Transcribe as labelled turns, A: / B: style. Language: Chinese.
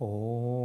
A: 哦。